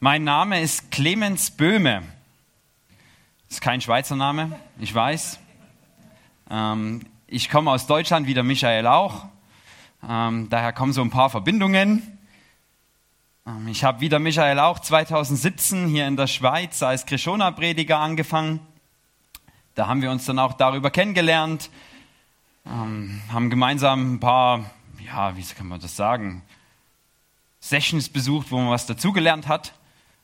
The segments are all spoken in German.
Mein Name ist Clemens Böhme. Ist kein Schweizer Name, ich weiß. Ähm, ich komme aus Deutschland, wie der Michael auch. Ähm, daher kommen so ein paar Verbindungen. Ähm, ich habe wie der Michael auch 2017 hier in der Schweiz als Krishona-Prediger angefangen. Da haben wir uns dann auch darüber kennengelernt, ähm, haben gemeinsam ein paar, ja, wie kann man das sagen, Sessions besucht, wo man was dazugelernt hat.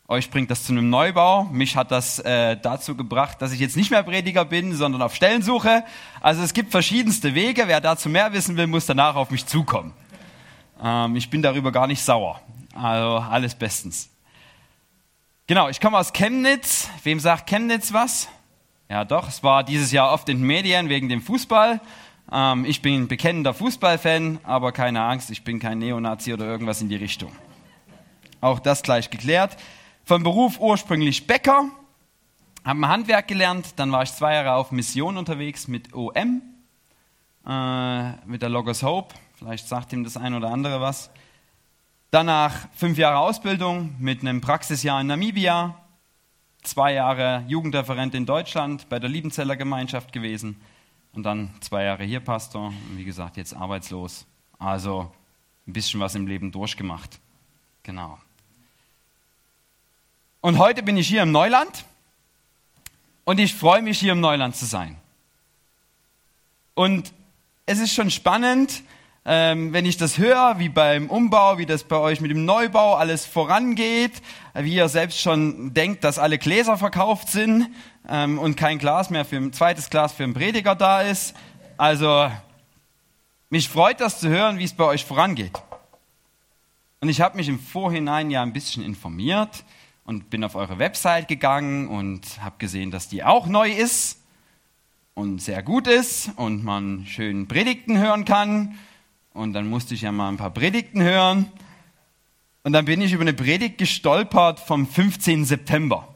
Euch bringt das zu einem Neubau. Mich hat das äh, dazu gebracht, dass ich jetzt nicht mehr Prediger bin, sondern auf Stellensuche. Also es gibt verschiedenste Wege. Wer dazu mehr wissen will, muss danach auf mich zukommen. Ähm, ich bin darüber gar nicht sauer. Also alles bestens. Genau, ich komme aus Chemnitz. Wem sagt Chemnitz was? Ja, doch, es war dieses Jahr oft in den Medien wegen dem Fußball. Ähm, ich bin bekennender Fußballfan, aber keine Angst, ich bin kein Neonazi oder irgendwas in die Richtung. Auch das gleich geklärt. Von Beruf ursprünglich Bäcker, habe Handwerk gelernt, dann war ich zwei Jahre auf Mission unterwegs mit OM, äh, mit der Logos Hope, vielleicht sagt ihm das ein oder andere was. Danach fünf Jahre Ausbildung mit einem Praxisjahr in Namibia, zwei Jahre Jugendreferent in Deutschland bei der Liebenzeller Gemeinschaft gewesen und dann zwei Jahre hier Pastor und wie gesagt jetzt arbeitslos. Also ein bisschen was im Leben durchgemacht. Genau. Und heute bin ich hier im Neuland und ich freue mich, hier im Neuland zu sein. Und es ist schon spannend, ähm, wenn ich das höre, wie beim Umbau, wie das bei euch mit dem Neubau alles vorangeht, wie ihr selbst schon denkt, dass alle Gläser verkauft sind ähm, und kein Glas mehr für ein zweites Glas für einen Prediger da ist. Also mich freut das zu hören, wie es bei euch vorangeht. Und ich habe mich im Vorhinein ja ein bisschen informiert und bin auf eure Website gegangen und habe gesehen, dass die auch neu ist und sehr gut ist und man schön Predigten hören kann. Und dann musste ich ja mal ein paar Predigten hören. Und dann bin ich über eine Predigt gestolpert vom 15. September.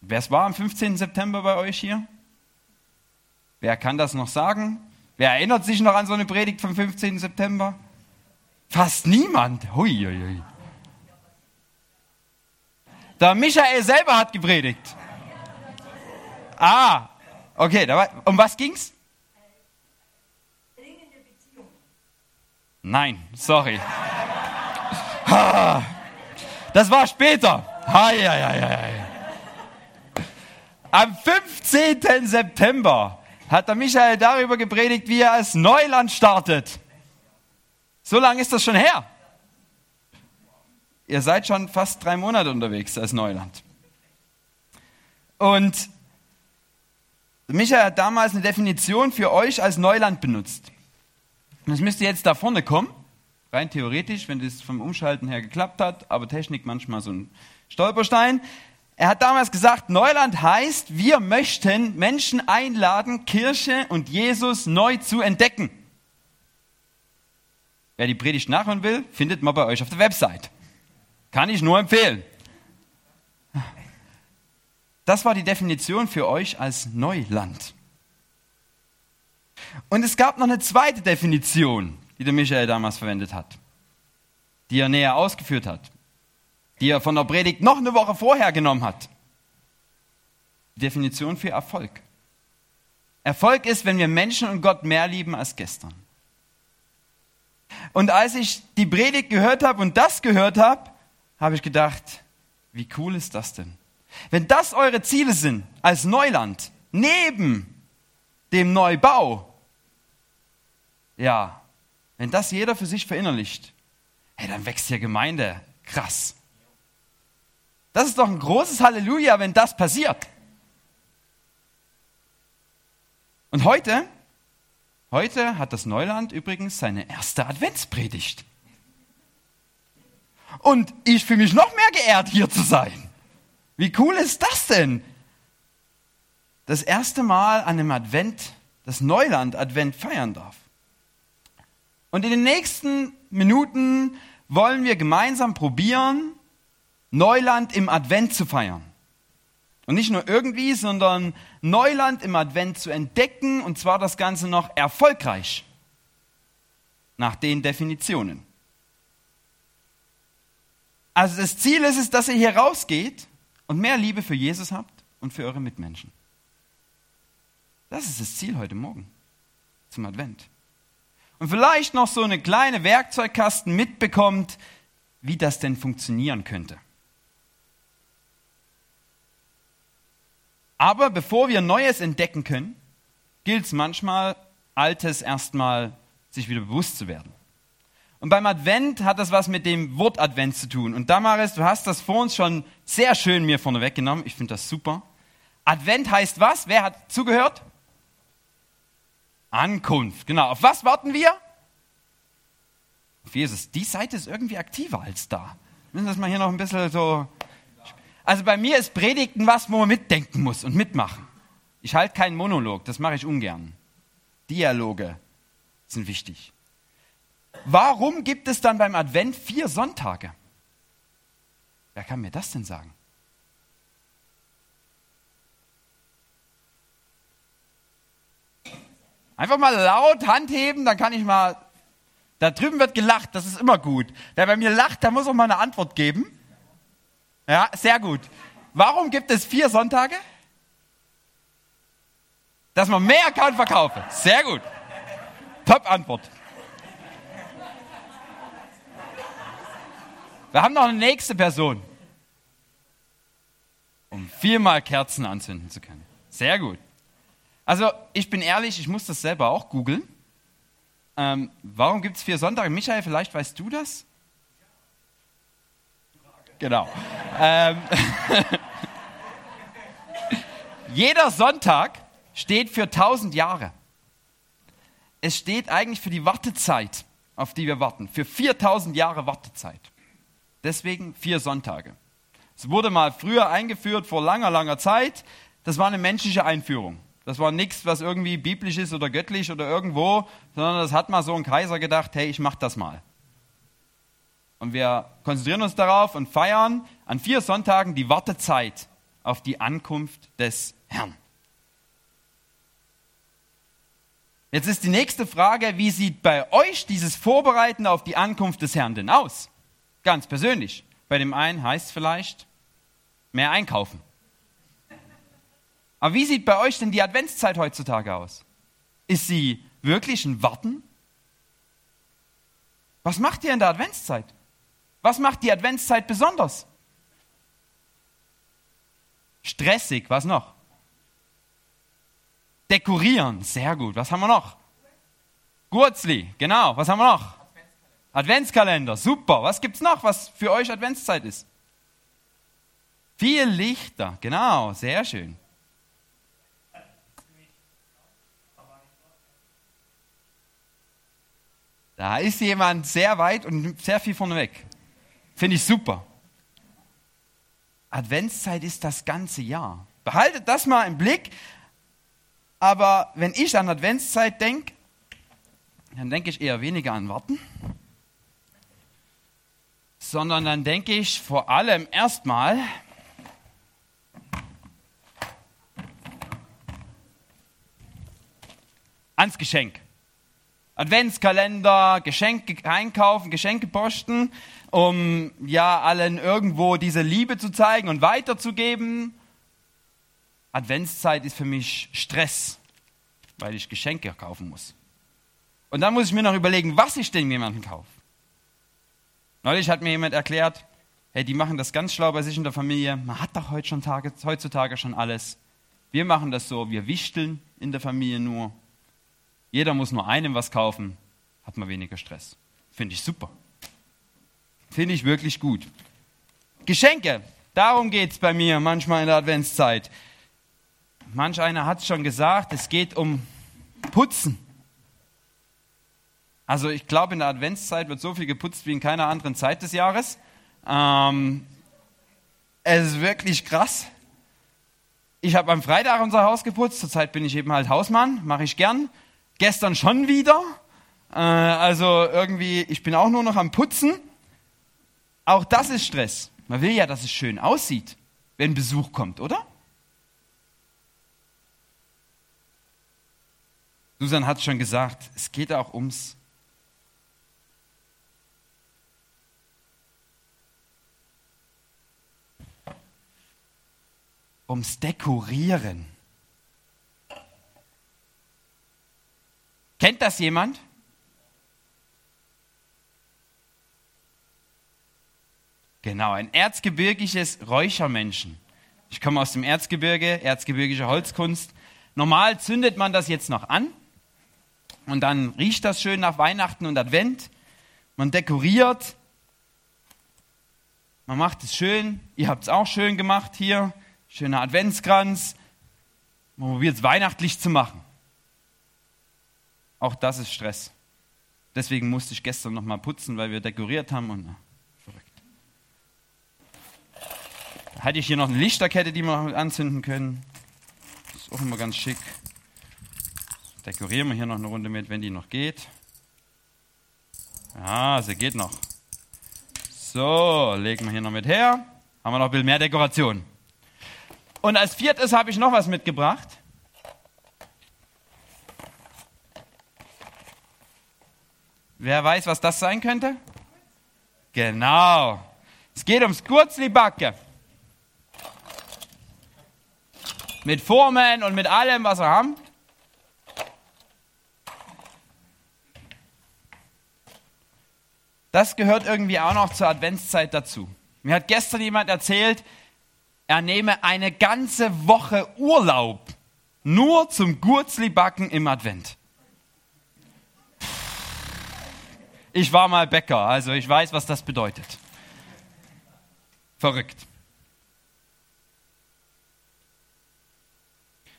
Wer es war am 15. September bei euch hier? Wer kann das noch sagen? Wer erinnert sich noch an so eine Predigt vom 15. September? Fast niemand. Hui, hui, hui. Der Michael selber hat gepredigt. Ah, okay. Um was ging's? Nein, sorry. Das war später. Am 15. September hat der Michael darüber gepredigt, wie er als Neuland startet. So lange ist das schon her. Ihr seid schon fast drei Monate unterwegs als Neuland. Und Michael hat damals eine Definition für euch als Neuland benutzt. Das müsste jetzt da vorne kommen, rein theoretisch, wenn das vom Umschalten her geklappt hat, aber Technik manchmal so ein Stolperstein. Er hat damals gesagt, Neuland heißt, wir möchten Menschen einladen, Kirche und Jesus neu zu entdecken. Wer die Predigt nachhören will, findet man bei euch auf der Website. Kann ich nur empfehlen. Das war die Definition für euch als Neuland. Und es gab noch eine zweite Definition, die der Michael damals verwendet hat, die er näher ausgeführt hat, die er von der Predigt noch eine Woche vorher genommen hat. Die Definition für Erfolg. Erfolg ist, wenn wir Menschen und Gott mehr lieben als gestern. Und als ich die Predigt gehört habe und das gehört habe, habe ich gedacht, wie cool ist das denn? Wenn das eure Ziele sind als Neuland, neben dem Neubau, ja, wenn das jeder für sich verinnerlicht, hey, dann wächst hier Gemeinde krass. Das ist doch ein großes Halleluja, wenn das passiert. Und heute, heute hat das Neuland übrigens seine erste Adventspredigt. Und ich fühle mich noch mehr geehrt, hier zu sein. Wie cool ist das denn? Das erste Mal an einem Advent, das Neuland Advent feiern darf. Und in den nächsten Minuten wollen wir gemeinsam probieren, Neuland im Advent zu feiern. Und nicht nur irgendwie, sondern Neuland im Advent zu entdecken und zwar das Ganze noch erfolgreich. Nach den Definitionen. Also das Ziel ist es, dass ihr hier rausgeht und mehr Liebe für Jesus habt und für eure Mitmenschen. Das ist das Ziel heute Morgen zum Advent. Und vielleicht noch so eine kleine Werkzeugkasten mitbekommt, wie das denn funktionieren könnte. Aber bevor wir Neues entdecken können, gilt es manchmal, Altes erstmal sich wieder bewusst zu werden. Und beim Advent hat das was mit dem Wort Advent zu tun. Und Damaris, du hast das vor uns schon sehr schön mir vorne weggenommen. Ich finde das super. Advent heißt was? Wer hat zugehört? Ankunft. Genau. Auf was warten wir? Auf Jesus. Die Seite ist irgendwie aktiver als da. Müssen das mal hier noch ein bisschen so. Also bei mir ist Predigten was, wo man mitdenken muss und mitmachen. Ich halte keinen Monolog, das mache ich ungern. Dialoge sind wichtig. Warum gibt es dann beim Advent vier Sonntage? Wer kann mir das denn sagen? Einfach mal laut Hand heben, dann kann ich mal. Da drüben wird gelacht, das ist immer gut. Wer bei mir lacht, der muss auch mal eine Antwort geben. Ja, sehr gut. Warum gibt es vier Sonntage? Dass man mehr kann verkaufen. Sehr gut. Top Antwort. Wir haben noch eine nächste Person. Um viermal Kerzen anzünden zu können. Sehr gut. Also, ich bin ehrlich, ich muss das selber auch googeln. Ähm, warum gibt es vier Sonntage? Michael, vielleicht weißt du das? Genau. ähm, jeder Sonntag steht für tausend Jahre. Es steht eigentlich für die Wartezeit, auf die wir warten. Für 4000 Jahre Wartezeit. Deswegen vier Sonntage. Es wurde mal früher eingeführt, vor langer, langer Zeit. Das war eine menschliche Einführung. Das war nichts, was irgendwie biblisch ist oder göttlich oder irgendwo, sondern das hat mal so ein Kaiser gedacht, hey, ich mach das mal. Und wir konzentrieren uns darauf und feiern an vier Sonntagen die Wartezeit auf die Ankunft des Herrn. Jetzt ist die nächste Frage, wie sieht bei euch dieses Vorbereiten auf die Ankunft des Herrn denn aus? Ganz persönlich. Bei dem einen heißt es vielleicht mehr einkaufen. Aber wie sieht bei euch denn die Adventszeit heutzutage aus? Ist sie wirklich ein Warten? Was macht ihr in der Adventszeit? Was macht die Adventszeit besonders? Stressig, was noch? Dekorieren, sehr gut. Was haben wir noch? Gurzli, genau. Was haben wir noch? Adventskalender, super. Was gibt's noch, was für euch Adventszeit ist? Viel Lichter, genau, sehr schön. Da ist jemand sehr weit und sehr viel vorneweg. Finde ich super. Adventszeit ist das ganze Jahr. Behaltet das mal im Blick. Aber wenn ich an Adventszeit denke, dann denke ich eher weniger an Warten, sondern dann denke ich vor allem erstmal ans Geschenk. Adventskalender, Geschenke einkaufen, Geschenke posten, um ja allen irgendwo diese Liebe zu zeigen und weiterzugeben. Adventszeit ist für mich Stress, weil ich Geschenke kaufen muss. Und dann muss ich mir noch überlegen, was ich denn jemandem kaufe. Neulich hat mir jemand erklärt, hey, die machen das ganz schlau bei sich in der Familie. Man hat doch heutzutage schon alles. Wir machen das so, wir wichteln in der Familie nur jeder muss nur einem was kaufen, hat man weniger Stress. Finde ich super. Finde ich wirklich gut. Geschenke, darum geht es bei mir manchmal in der Adventszeit. Manch einer hat es schon gesagt, es geht um Putzen. Also ich glaube, in der Adventszeit wird so viel geputzt wie in keiner anderen Zeit des Jahres. Ähm, es ist wirklich krass. Ich habe am Freitag unser Haus geputzt. Zurzeit bin ich eben halt Hausmann, mache ich gern. Gestern schon wieder. Äh, also irgendwie, ich bin auch nur noch am Putzen. Auch das ist Stress. Man will ja, dass es schön aussieht, wenn Besuch kommt, oder? Susan hat schon gesagt, es geht auch ums ums Dekorieren. Kennt das jemand? Genau, ein erzgebirgisches Räuchermenschen. Ich komme aus dem Erzgebirge, erzgebirgische Holzkunst. Normal zündet man das jetzt noch an und dann riecht das schön nach Weihnachten und Advent. Man dekoriert, man macht es schön. Ihr habt es auch schön gemacht hier. Schöner Adventskranz. Man probiert es weihnachtlich zu machen. Auch das ist Stress. Deswegen musste ich gestern nochmal putzen, weil wir dekoriert haben und verrückt. Da hatte ich hier noch eine Lichterkette, die wir anzünden können. Das ist auch immer ganz schick. Dekorieren wir hier noch eine Runde mit, wenn die noch geht. Ja, sie geht noch. So, legen wir hier noch mit her. Haben wir noch ein bisschen mehr Dekoration. Und als viertes habe ich noch was mitgebracht. Wer weiß, was das sein könnte? Genau. Es geht ums Kurzlibacke. Mit Formen und mit allem, was wir haben. Das gehört irgendwie auch noch zur Adventszeit dazu. Mir hat gestern jemand erzählt, er nehme eine ganze Woche Urlaub nur zum Gurzli-Backen im Advent. Ich war mal Bäcker, also ich weiß, was das bedeutet. Verrückt.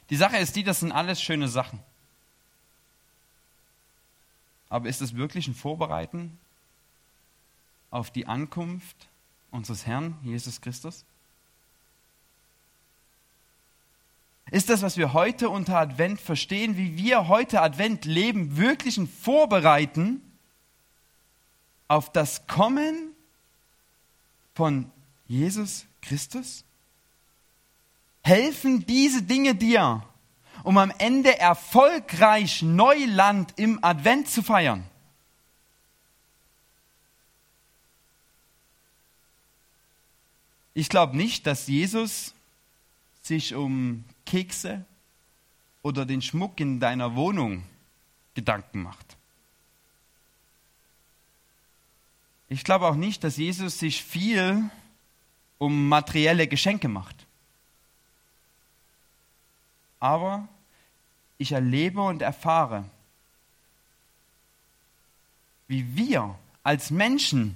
Die Sache ist die, das sind alles schöne Sachen. Aber ist es wirklich ein Vorbereiten auf die Ankunft unseres Herrn Jesus Christus? Ist das, was wir heute unter Advent verstehen, wie wir heute Advent leben, wirklich ein Vorbereiten auf das Kommen von Jesus Christus? Helfen diese Dinge dir, um am Ende erfolgreich Neuland im Advent zu feiern? Ich glaube nicht, dass Jesus sich um Kekse oder den Schmuck in deiner Wohnung Gedanken macht. Ich glaube auch nicht, dass Jesus sich viel um materielle Geschenke macht. Aber ich erlebe und erfahre, wie wir als Menschen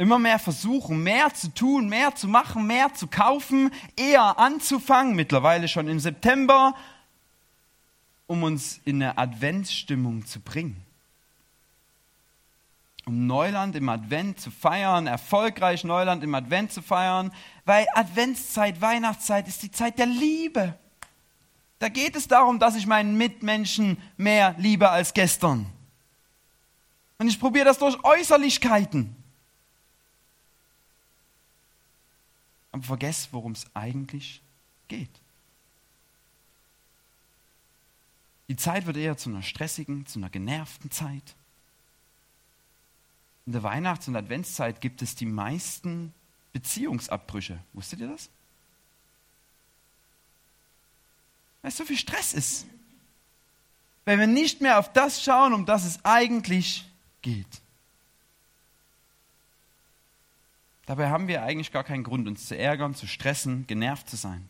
immer mehr versuchen, mehr zu tun, mehr zu machen, mehr zu kaufen, eher anzufangen, mittlerweile schon im September, um uns in eine Adventsstimmung zu bringen. Um Neuland im Advent zu feiern, erfolgreich Neuland im Advent zu feiern, weil Adventszeit, Weihnachtszeit ist die Zeit der Liebe. Da geht es darum, dass ich meinen Mitmenschen mehr liebe als gestern. Und ich probiere das durch Äußerlichkeiten. Aber vergesst, worum es eigentlich geht. Die Zeit wird eher zu einer stressigen, zu einer genervten Zeit. In der Weihnachts- und Adventszeit gibt es die meisten Beziehungsabbrüche. Wusstet ihr das? Weil es so viel Stress ist. Weil wir nicht mehr auf das schauen, um das es eigentlich geht. Dabei haben wir eigentlich gar keinen Grund, uns zu ärgern, zu stressen, genervt zu sein.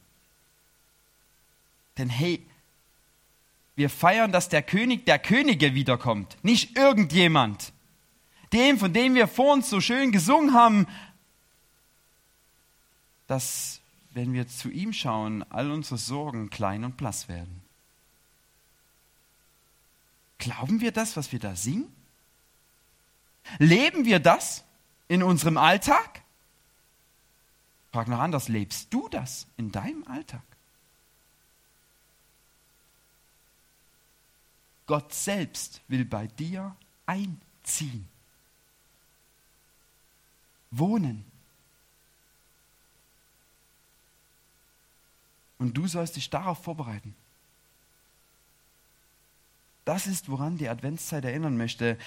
Denn hey, wir feiern, dass der König der Könige wiederkommt, nicht irgendjemand. Dem, von dem wir vor uns so schön gesungen haben, dass, wenn wir zu ihm schauen, all unsere Sorgen klein und blass werden. Glauben wir das, was wir da singen? Leben wir das in unserem Alltag? Frag noch anders, lebst du das in deinem Alltag? Gott selbst will bei dir einziehen, wohnen. Und du sollst dich darauf vorbereiten. Das ist, woran die Adventszeit erinnern möchte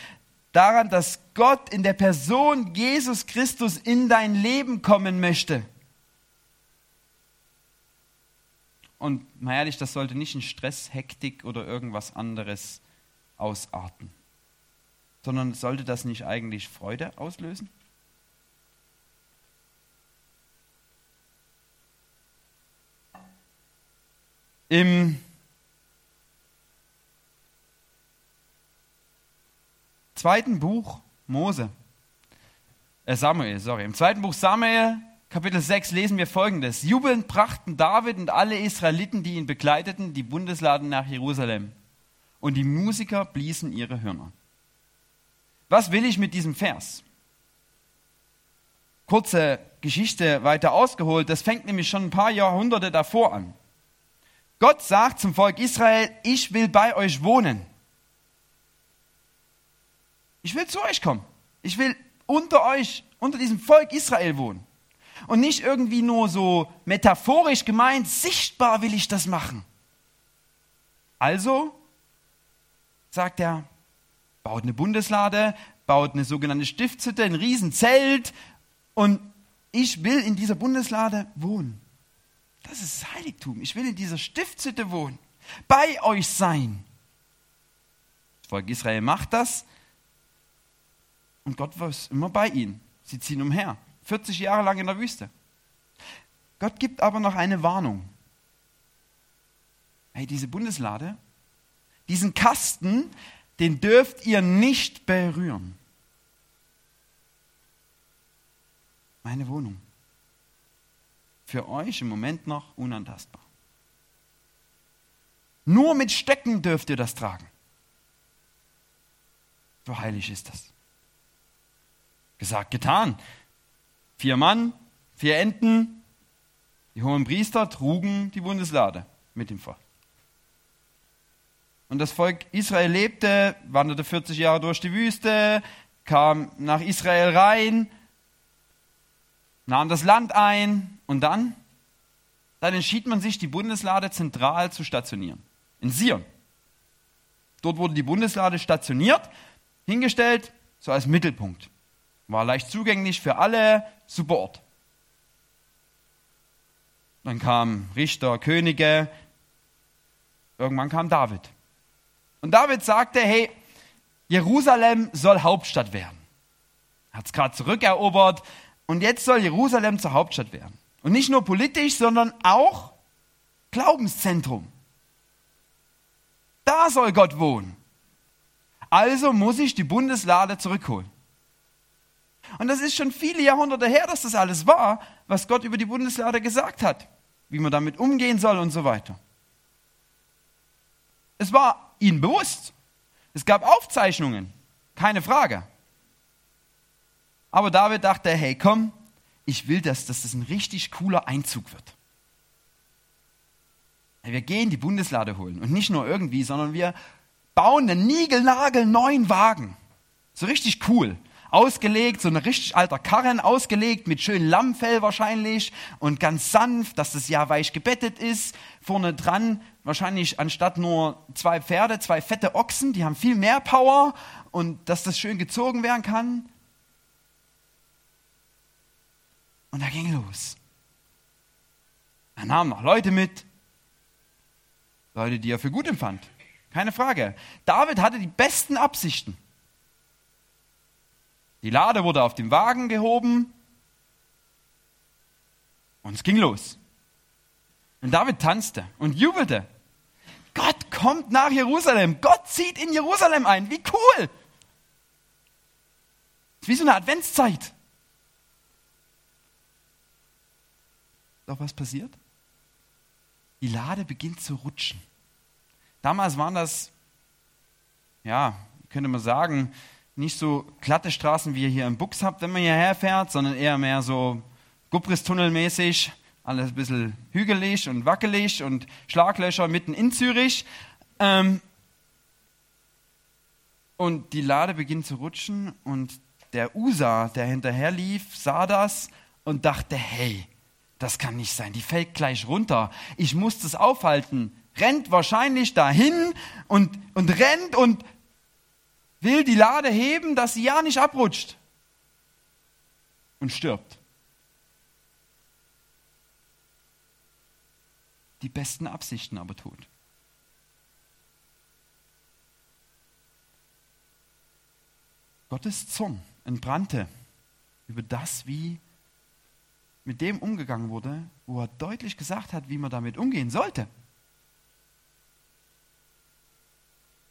daran, dass Gott in der Person Jesus Christus in dein Leben kommen möchte. Und mal ehrlich, das sollte nicht in Stress, Hektik oder irgendwas anderes ausarten. Sondern sollte das nicht eigentlich Freude auslösen? Im zweiten Buch Mose, äh Samuel, sorry, im zweiten Buch Samuel, Kapitel 6 lesen wir folgendes. Jubelnd brachten David und alle Israeliten, die ihn begleiteten, die Bundesladen nach Jerusalem. Und die Musiker bliesen ihre Hörner. Was will ich mit diesem Vers? Kurze Geschichte weiter ausgeholt, das fängt nämlich schon ein paar Jahrhunderte davor an. Gott sagt zum Volk Israel, ich will bei euch wohnen. Ich will zu euch kommen. Ich will unter euch, unter diesem Volk Israel wohnen. Und nicht irgendwie nur so metaphorisch gemeint, sichtbar will ich das machen. Also sagt er, baut eine Bundeslade, baut eine sogenannte Stiftshütte, ein Riesenzelt und ich will in dieser Bundeslade wohnen. Das ist das Heiligtum. Ich will in dieser Stiftshütte wohnen, bei euch sein. Das Volk Israel macht das und Gott war immer bei ihnen. Sie ziehen umher. 40 Jahre lang in der Wüste. Gott gibt aber noch eine Warnung. Hey, diese Bundeslade, diesen Kasten, den dürft ihr nicht berühren. Meine Wohnung für euch im Moment noch unantastbar. Nur mit Stecken dürft ihr das tragen. So heilig ist das. Gesagt, getan. Vier Mann, vier Enten, die hohen Priester trugen die Bundeslade mit dem Volk. Und das Volk Israel lebte, wanderte 40 Jahre durch die Wüste, kam nach Israel rein, nahm das Land ein und dann? Dann entschied man sich, die Bundeslade zentral zu stationieren. In Sion. Dort wurde die Bundeslade stationiert, hingestellt, so als Mittelpunkt. War leicht zugänglich für alle, super Ort. Dann kamen Richter, Könige, irgendwann kam David. Und David sagte, hey, Jerusalem soll Hauptstadt werden. Hat es gerade zurückerobert, und jetzt soll Jerusalem zur Hauptstadt werden. Und nicht nur politisch, sondern auch Glaubenszentrum. Da soll Gott wohnen. Also muss ich die Bundeslade zurückholen. Und das ist schon viele Jahrhunderte her, dass das alles war, was Gott über die Bundeslade gesagt hat, wie man damit umgehen soll und so weiter. Es war ihnen bewusst. Es gab Aufzeichnungen, keine Frage. Aber David dachte, hey, komm, ich will, dass, dass das ein richtig cooler Einzug wird. Wir gehen die Bundeslade holen und nicht nur irgendwie, sondern wir bauen einen niegelnagelneuen Wagen. So richtig cool. Ausgelegt, so ein richtig alter Karren, ausgelegt mit schönem Lammfell wahrscheinlich und ganz sanft, dass das ja weich gebettet ist. Vorne dran wahrscheinlich anstatt nur zwei Pferde, zwei fette Ochsen, die haben viel mehr Power und dass das schön gezogen werden kann. Und er ging los. Er nahm noch Leute mit, Leute, die er für gut empfand. Keine Frage. David hatte die besten Absichten. Die Lade wurde auf dem Wagen gehoben und es ging los. Und David tanzte und jubelte. Gott kommt nach Jerusalem. Gott zieht in Jerusalem ein. Wie cool! Das ist wie so eine Adventszeit. Doch was passiert? Die Lade beginnt zu rutschen. Damals waren das, ja, könnte man sagen, nicht so glatte Straßen, wie ihr hier im Bux habt, wenn man hierher fährt, sondern eher mehr so Gubristunnelmäßig, alles ein bisschen hügelig und wackelig und Schlaglöcher mitten in Zürich. Ähm und die Lade beginnt zu rutschen und der Usa, der hinterher lief, sah das und dachte, hey, das kann nicht sein, die fällt gleich runter. Ich muss das aufhalten. Rennt wahrscheinlich dahin und, und rennt und will die Lade heben, dass sie ja nicht abrutscht. Und stirbt. die besten Absichten aber tut. Gottes Zorn entbrannte über das, wie mit dem umgegangen wurde, wo er deutlich gesagt hat, wie man damit umgehen sollte.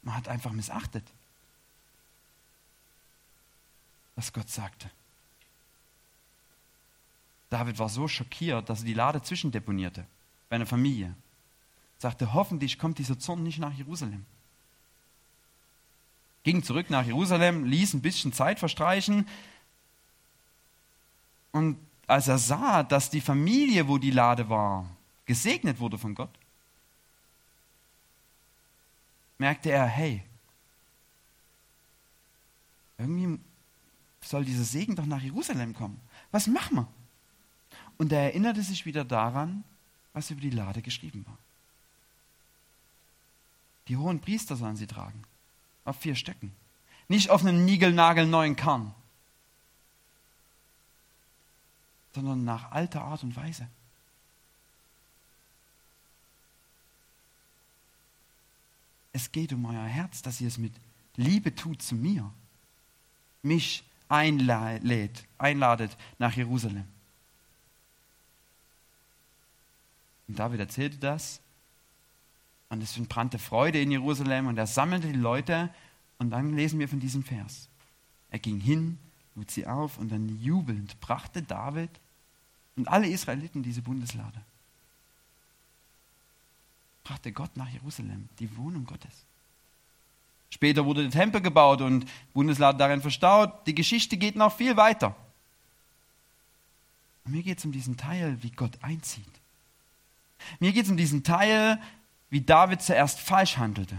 Man hat einfach missachtet, was Gott sagte. David war so schockiert, dass er die Lade zwischendeponierte bei einer Familie. Sagte, hoffentlich kommt dieser Zorn nicht nach Jerusalem. Ging zurück nach Jerusalem, ließ ein bisschen Zeit verstreichen. Und als er sah, dass die Familie, wo die Lade war, gesegnet wurde von Gott, merkte er, hey, irgendwie soll dieser Segen doch nach Jerusalem kommen. Was machen wir? Und er erinnerte sich wieder daran, was über die Lade geschrieben war. Die hohen Priester sollen sie tragen, auf vier Stöcken, nicht auf einem niegelnagelneuen Karren, sondern nach alter Art und Weise. Es geht um euer Herz, dass ihr es mit Liebe tut zu mir, mich einlädt, einladet nach Jerusalem. Und David erzählte das. Und es entbrannte Freude in Jerusalem und er sammelte die Leute. Und dann lesen wir von diesem Vers. Er ging hin, lud sie auf und dann jubelnd brachte David und alle Israeliten diese Bundeslade. Brachte Gott nach Jerusalem, die Wohnung Gottes. Später wurde der Tempel gebaut und Bundeslade darin verstaut. Die Geschichte geht noch viel weiter. Und mir geht es um diesen Teil, wie Gott einzieht. Mir geht es um diesen Teil, wie David zuerst falsch handelte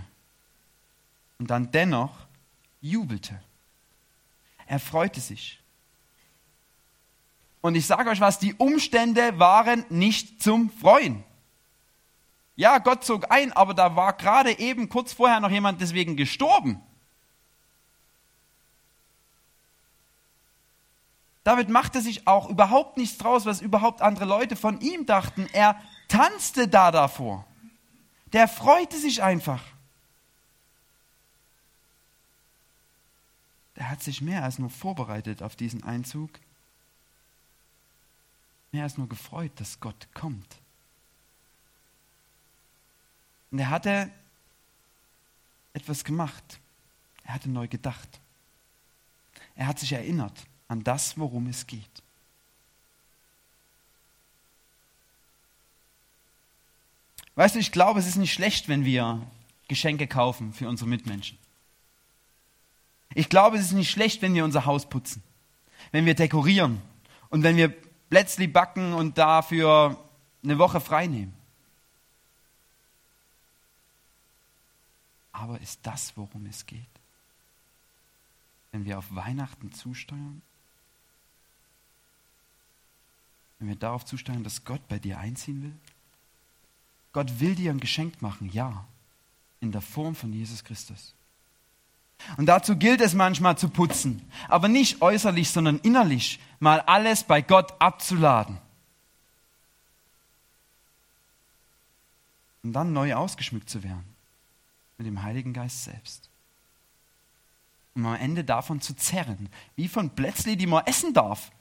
und dann dennoch jubelte. Er freute sich. Und ich sage euch was, die Umstände waren nicht zum Freuen. Ja, Gott zog ein, aber da war gerade eben kurz vorher noch jemand deswegen gestorben. David machte sich auch überhaupt nichts draus, was überhaupt andere Leute von ihm dachten. Er tanzte da davor. Der freute sich einfach. Der hat sich mehr als nur vorbereitet auf diesen Einzug. Mehr als nur gefreut, dass Gott kommt. Und er hatte etwas gemacht. Er hatte neu gedacht. Er hat sich erinnert an das, worum es geht. Weißt du, ich glaube, es ist nicht schlecht, wenn wir Geschenke kaufen für unsere Mitmenschen. Ich glaube, es ist nicht schlecht, wenn wir unser Haus putzen, wenn wir dekorieren und wenn wir Plätzli backen und dafür eine Woche frei nehmen. Aber ist das, worum es geht? Wenn wir auf Weihnachten zusteuern? Wenn wir darauf zusteuern, dass Gott bei dir einziehen will? Gott will dir ein Geschenk machen, ja, in der Form von Jesus Christus. Und dazu gilt es manchmal zu putzen, aber nicht äußerlich, sondern innerlich mal alles bei Gott abzuladen. Und dann neu ausgeschmückt zu werden mit dem Heiligen Geist selbst. Um am Ende davon zu zerren, wie von Plätzli, die man essen darf.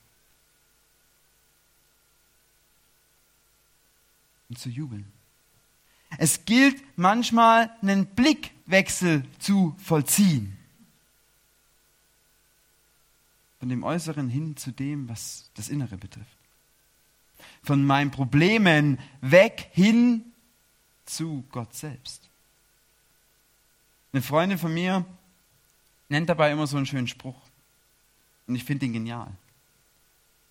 Und zu jubeln. Es gilt manchmal einen Blickwechsel zu vollziehen. Von dem Äußeren hin zu dem, was das Innere betrifft. Von meinen Problemen weg hin zu Gott selbst. Eine Freundin von mir nennt dabei immer so einen schönen Spruch. Und ich finde ihn genial.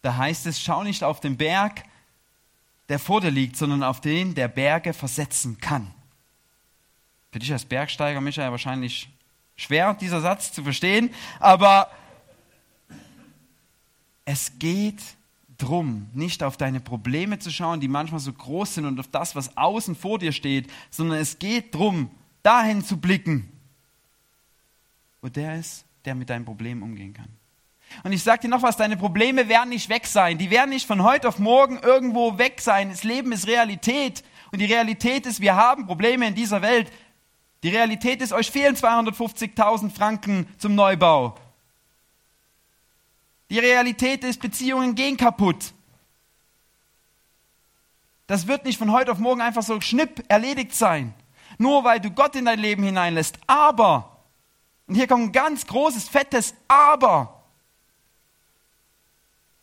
Da heißt es, schau nicht auf den Berg, der vor dir liegt, sondern auf den, der Berge versetzen kann. Für dich als Bergsteiger, Michael, wahrscheinlich schwer, dieser Satz zu verstehen, aber es geht darum, nicht auf deine Probleme zu schauen, die manchmal so groß sind und auf das, was außen vor dir steht, sondern es geht darum, dahin zu blicken, wo der ist, der mit deinem Problem umgehen kann. Und ich sage dir noch was, deine Probleme werden nicht weg sein. Die werden nicht von heute auf morgen irgendwo weg sein. Das Leben ist Realität Und die Realität ist, wir haben Probleme in dieser Welt. Die Realität ist, euch fehlen 250.000 Franken zum Neubau. Die Realität ist, Beziehungen gehen kaputt. Das wird nicht von heute auf morgen einfach so schnipp erledigt sein. Nur weil du Gott in dein Leben hineinlässt. Aber, und hier kommt ein ganz großes, fettes Aber.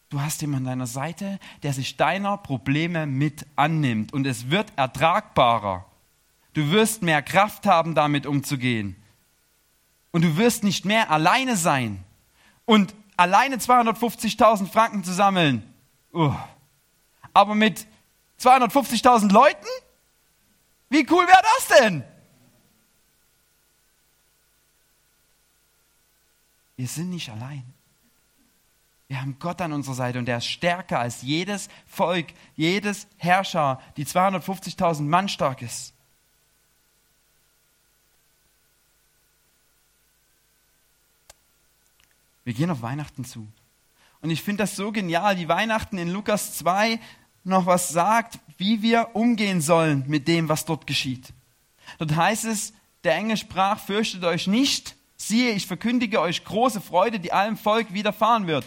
Du hast jemanden an deiner Seite, der sich deiner Probleme mit annimmt und es wird ertragbarer. Du wirst mehr Kraft haben, damit umzugehen. Und du wirst nicht mehr alleine sein. Und alleine 250.000 Franken zu sammeln, uh. aber mit 250.000 Leuten? Wie cool wäre das denn? Wir sind nicht allein. Wir haben Gott an unserer Seite und der ist stärker als jedes Volk, jedes Herrscher, die 250.000 Mann stark ist. Wir gehen auf Weihnachten zu. Und ich finde das so genial, wie Weihnachten in Lukas 2 noch was sagt, wie wir umgehen sollen mit dem, was dort geschieht. Dort heißt es, der Engel sprach, fürchtet euch nicht, siehe, ich verkündige euch große Freude, die allem Volk widerfahren wird.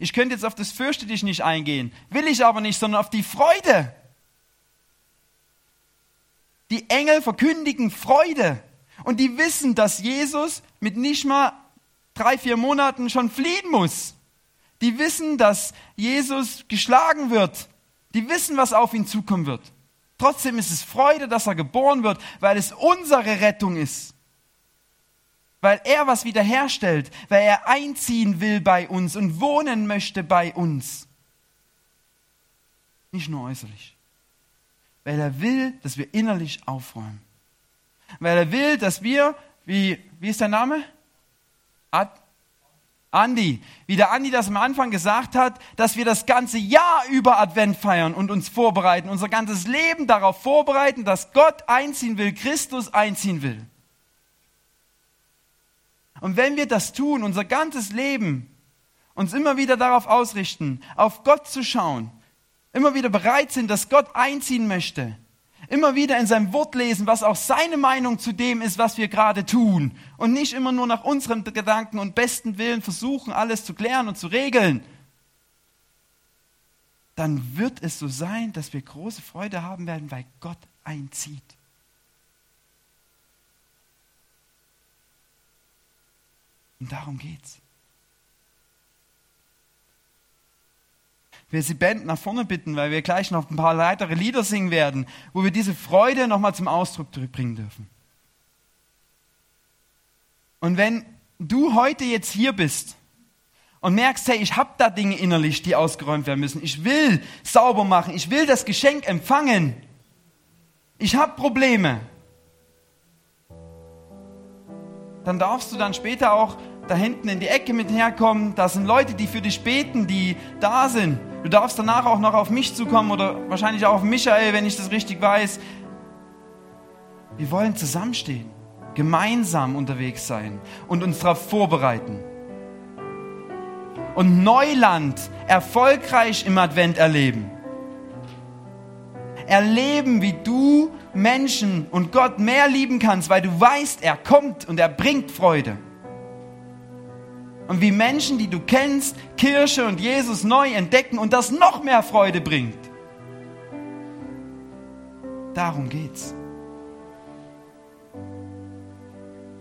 Ich könnte jetzt auf das fürchte dich nicht eingehen, will ich aber nicht, sondern auf die Freude. Die Engel verkündigen Freude und die wissen, dass Jesus mit nicht mal drei, vier Monaten schon fliehen muss. Die wissen, dass Jesus geschlagen wird, die wissen, was auf ihn zukommen wird. Trotzdem ist es Freude, dass er geboren wird, weil es unsere Rettung ist. Weil er was wiederherstellt, weil er einziehen will bei uns und wohnen möchte bei uns. Nicht nur äußerlich. Weil er will, dass wir innerlich aufräumen. Weil er will, dass wir, wie, wie ist der Name? Ad, Andi, wie der Andi das am Anfang gesagt hat, dass wir das ganze Jahr über Advent feiern und uns vorbereiten, unser ganzes Leben darauf vorbereiten, dass Gott einziehen will, Christus einziehen will. Und wenn wir das tun, unser ganzes Leben, uns immer wieder darauf ausrichten, auf Gott zu schauen, immer wieder bereit sind, dass Gott einziehen möchte, immer wieder in seinem Wort lesen, was auch seine Meinung zu dem ist, was wir gerade tun. Und nicht immer nur nach unseren Gedanken und besten Willen versuchen, alles zu klären und zu regeln. Dann wird es so sein, dass wir große Freude haben werden, weil Gott einzieht. Und darum geht's. Wir sie Band nach vorne bitten, weil wir gleich noch ein paar weitere Lieder singen werden, wo wir diese Freude nochmal zum Ausdruck bringen dürfen. Und wenn du heute jetzt hier bist und merkst, hey, ich habe da Dinge innerlich, die ausgeräumt werden müssen, ich will sauber machen, ich will das Geschenk empfangen, ich habe Probleme, dann darfst du dann später auch da hinten in die Ecke mit herkommen. Da sind Leute, die für dich beten, die da sind. Du darfst danach auch noch auf mich zukommen oder wahrscheinlich auch auf Michael, wenn ich das richtig weiß. Wir wollen zusammenstehen, gemeinsam unterwegs sein und uns darauf vorbereiten. Und Neuland erfolgreich im Advent erleben. Erleben, wie du Menschen und Gott mehr lieben kannst, weil du weißt, er kommt und er bringt Freude und wie Menschen, die du kennst, Kirche und Jesus neu entdecken und das noch mehr Freude bringt. Darum geht's.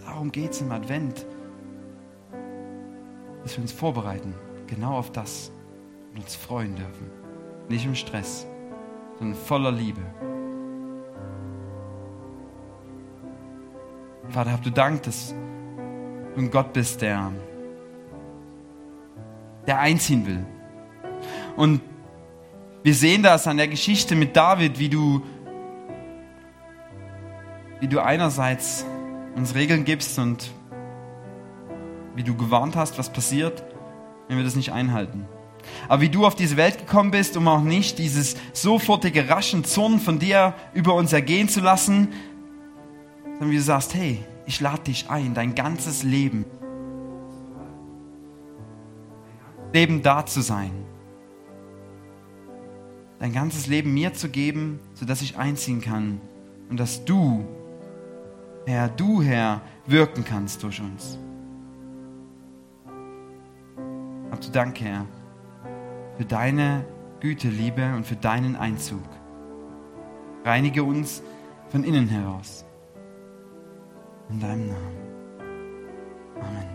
Darum geht's im Advent, dass wir uns vorbereiten, genau auf das und uns freuen dürfen. Nicht im Stress, sondern voller Liebe. Vater, hab du Dank, dass du ein Gott bist, der der einziehen will. Und wir sehen das an der Geschichte mit David, wie du, wie du einerseits uns Regeln gibst und wie du gewarnt hast, was passiert, wenn wir das nicht einhalten. Aber wie du auf diese Welt gekommen bist, um auch nicht dieses sofortige raschen Zorn von dir über uns ergehen zu lassen, sondern wie du sagst, hey, ich lade dich ein, dein ganzes Leben Leben da zu sein. dein ganzes Leben mir zu geben, sodass ich einziehen kann und dass du, Herr, du, Herr, wirken kannst durch uns. Habt du Dank, Herr, für deine Güte, Liebe und für deinen Einzug. Reinige uns von innen heraus. In deinem Namen. Amen.